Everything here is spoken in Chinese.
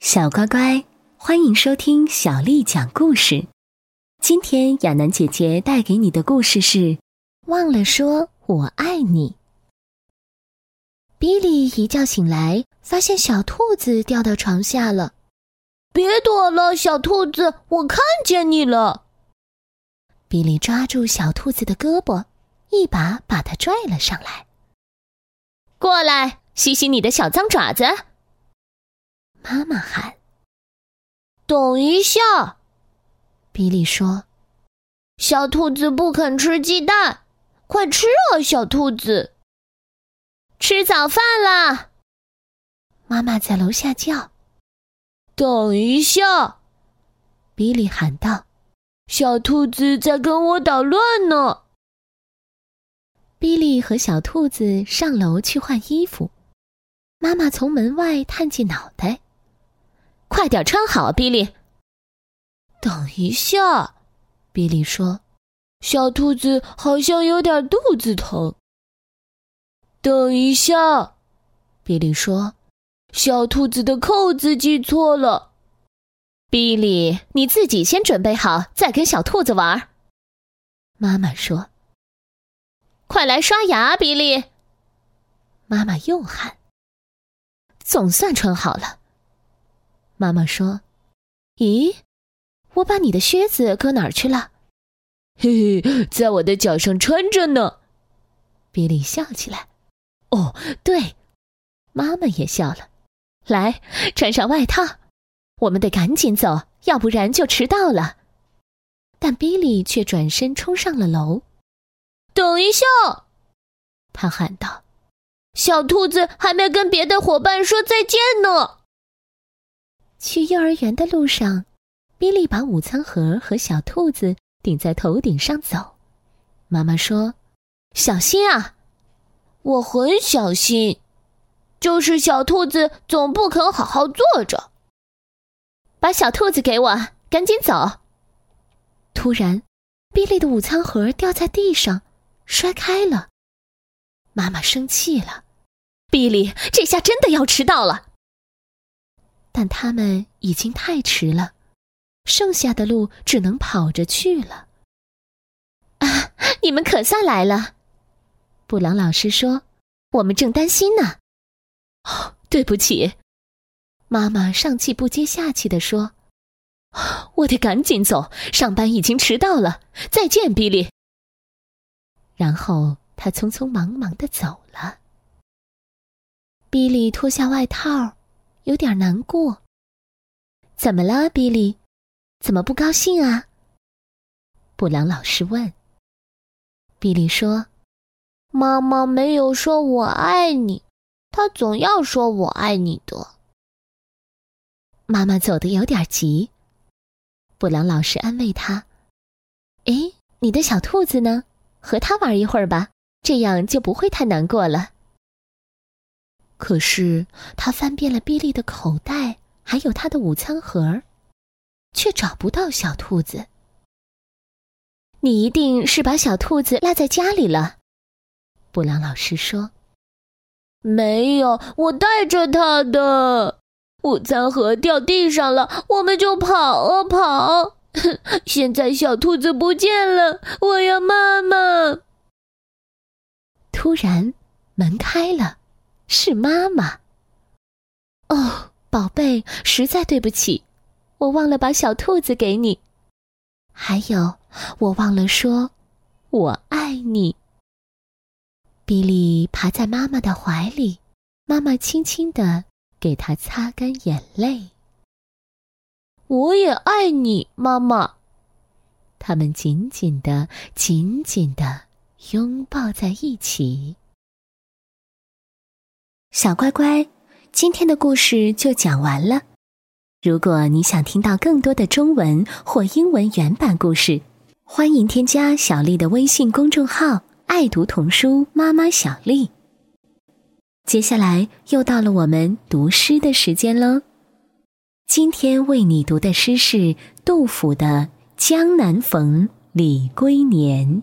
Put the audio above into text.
小乖乖，欢迎收听小丽讲故事。今天亚楠姐姐带给你的故事是《忘了说我爱你》。比利一觉醒来，发现小兔子掉到床下了。别躲了，小兔子，我看见你了。比利抓住小兔子的胳膊，一把把它拽了上来。过来，洗洗你的小脏爪子。妈妈喊：“等一下！”比利说：“小兔子不肯吃鸡蛋，快吃啊，小兔子！吃早饭啦！”妈妈在楼下叫：“等一下！”比利喊道：“小兔子在跟我捣乱呢。”比利和小兔子上楼去换衣服，妈妈从门外探进脑袋。快点穿好，比利。等一下，比利说：“小兔子好像有点肚子疼。”等一下，比利说：“小兔子的扣子系错了。”比利，你自己先准备好，再跟小兔子玩。妈妈说：“快来刷牙，比利。”妈妈又喊：“总算穿好了。”妈妈说：“咦，我把你的靴子搁哪儿去了？”“嘿嘿，在我的脚上穿着呢。”比利笑起来。“哦，对。”妈妈也笑了。“来，穿上外套，我们得赶紧走，要不然就迟到了。”但比利却转身冲上了楼。“等一下！”他喊道，“小兔子还没跟别的伙伴说再见呢。”去幼儿园的路上，比利把午餐盒和小兔子顶在头顶上走。妈妈说：“小心啊！”我很小心，就是小兔子总不肯好好坐着。把小兔子给我，赶紧走！突然，比利的午餐盒掉在地上，摔开了。妈妈生气了：“比利，这下真的要迟到了。”但他们已经太迟了，剩下的路只能跑着去了。啊，你们可算来了！布朗老师说：“我们正担心呢。”哦，对不起，妈妈上气不接下气的说：“我得赶紧走，上班已经迟到了。再见，比利。”然后他匆匆忙忙的走了。比利脱下外套。有点难过。怎么了，比利？怎么不高兴啊？布朗老师问。比利说：“妈妈没有说我爱你，她总要说我爱你的。”妈妈走的有点急。布朗老师安慰他：“哎，你的小兔子呢？和它玩一会儿吧，这样就不会太难过了。”可是他翻遍了比利的口袋，还有他的午餐盒，却找不到小兔子。你一定是把小兔子落在家里了，布朗老师说。没有，我带着它的午餐盒掉地上了，我们就跑啊跑。现在小兔子不见了，我要妈妈。突然，门开了。是妈妈。哦，宝贝，实在对不起，我忘了把小兔子给你，还有，我忘了说，我爱你。比利爬在妈妈的怀里，妈妈轻轻的给他擦干眼泪。我也爱你，妈妈。他们紧紧的、紧紧的拥抱在一起。小乖乖，今天的故事就讲完了。如果你想听到更多的中文或英文原版故事，欢迎添加小丽的微信公众号“爱读童书妈妈小丽”。接下来又到了我们读诗的时间喽。今天为你读的诗是杜甫的《江南逢李龟年》。